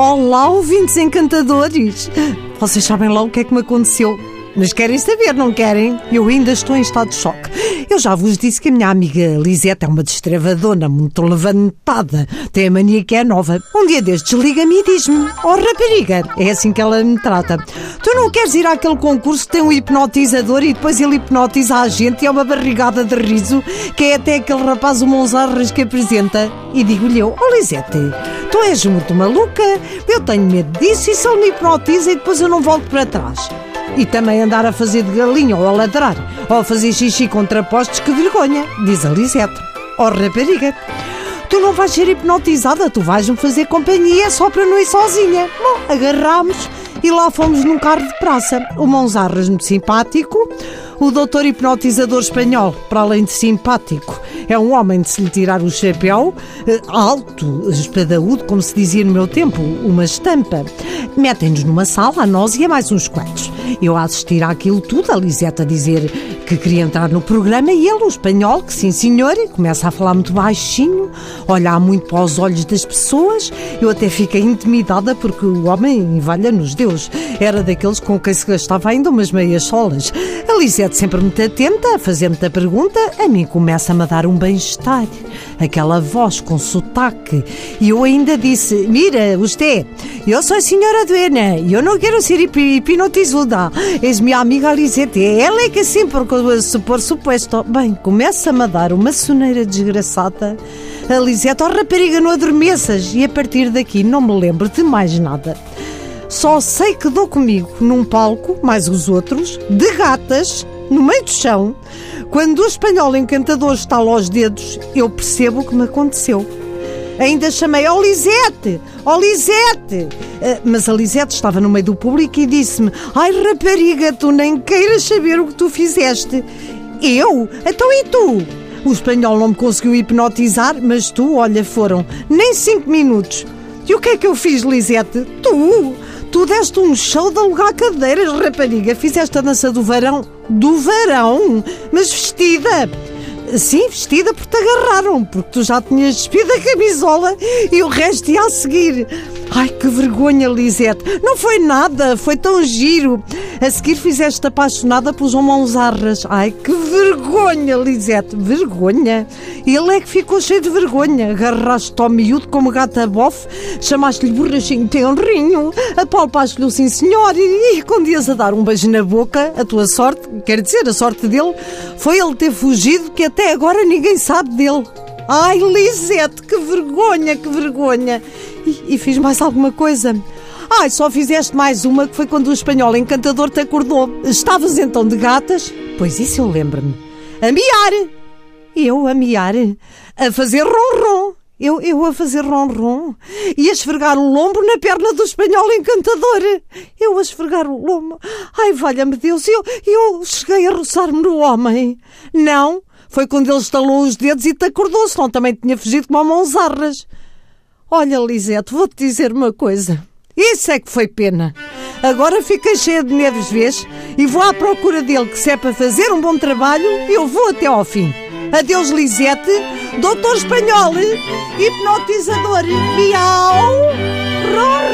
Olá, ouvintes encantadores! Vocês sabem lá o que é que me aconteceu? Mas querem saber, não querem? Eu ainda estou em estado de choque. Eu já vos disse que a minha amiga Lisete é uma destravadona muito levantada. Tem a mania que é nova. Um dia destes liga-me e diz-me: Oh rapariga, é assim que ela me trata. Tu não queres ir àquele concurso que tem um hipnotizador e depois ele hipnotiza a gente e é uma barrigada de riso que é até aquele rapaz o Monzarras que apresenta? E digo-lhe eu: Oh Lisete, tu és muito maluca, eu tenho medo disso e se ele me hipnotiza e depois eu não volto para trás. E também andar a fazer de galinha ou a ladrar, ou a fazer xixi contra postes, que vergonha, diz a Lisete. Oh rapariga, tu não vais ser hipnotizada, tu vais-me fazer companhia só para não ir sozinha. Bom, agarrámos e lá fomos num carro de praça. O Monzarras muito simpático, o doutor hipnotizador espanhol, para além de simpático, é um homem de se lhe tirar o chapéu, eh, alto, espadaúdo, como se dizia no meu tempo, uma estampa. Metem-nos numa sala, a nós e a mais uns quantos. Eu a assistir àquilo tudo, a Liseta dizer que queria entrar no programa e ele, o espanhol, que sim senhor, começa a falar muito baixinho, olhar muito para os olhos das pessoas. Eu até fiquei intimidada porque o homem, valha-nos Deus, era daqueles com quem se gastava ainda umas meias solas. A Lisete sempre muito atenta, a fazer muita pergunta, a mim começa-me a dar um bem-estar. Aquela voz com sotaque. E eu ainda disse, mira, você, eu sou a senhora Duena eu não quero ser hipnotizada. És minha amiga Lisete, ela é que sempre por suposto. Bem, começa-me a dar uma soneira desgraçada. A Lisete, oh rapariga, não adormeças. E a partir daqui não me lembro de mais nada. Só sei que dou comigo num palco, mais os outros, de gatas, no meio do chão. Quando o espanhol encantador está aos dedos, eu percebo o que me aconteceu. Ainda chamei, oh Lisete, oh Lisete. Uh, mas a Lisete estava no meio do público e disse-me, ai rapariga, tu nem queiras saber o que tu fizeste. Eu? Então e tu? O espanhol não me conseguiu hipnotizar, mas tu, olha, foram nem cinco minutos. E o que é que eu fiz, Lisete? Tu? Tu deste um show de alugar cadeiras, rapariga. Fizeste a dança do verão. Do verão? Mas vestida. Sim, vestida porque te agarraram, porque tu já tinhas despido a camisola e o resto ia a seguir. Ai, que vergonha, Lisete. Não foi nada, foi tão giro. A seguir fizeste apaixonada pelos Monzarras. Ai, que vergonha, Lisete. Vergonha. Ele é que ficou cheio de vergonha. Agarraste-te ao miúdo como gata bofe, chamaste-lhe borrachinho tenrinho, apalpaste-lhe o sim senhor e, e quando a dar um beijo na boca, a tua sorte, quer dizer, a sorte dele, foi ele ter fugido que até agora ninguém sabe dele. Ai, Lisete, que vergonha, que vergonha. E, e, fiz mais alguma coisa. Ai, só fizeste mais uma que foi quando o espanhol encantador te acordou. Estavas então de gatas? Pois isso eu lembro-me. A miar. Eu a miar. A fazer ronron. Eu, eu a fazer ronron. E a esfregar o lombo na perna do espanhol encantador. Eu a esfregar o lombo. Ai, valha-me Deus, eu, eu cheguei a roçar-me no homem. Não, foi quando ele estalou os dedos e te acordou, senão também tinha fugido como a mãozarras. Olha, Lisete, vou-te dizer uma coisa. Isso é que foi pena. Agora fiquei cheia de nervos, vês? E vou à procura dele, que se é para fazer um bom trabalho, eu vou até ao fim. Adeus, Lisete, doutor espanhol, hipnotizador, miau, ron.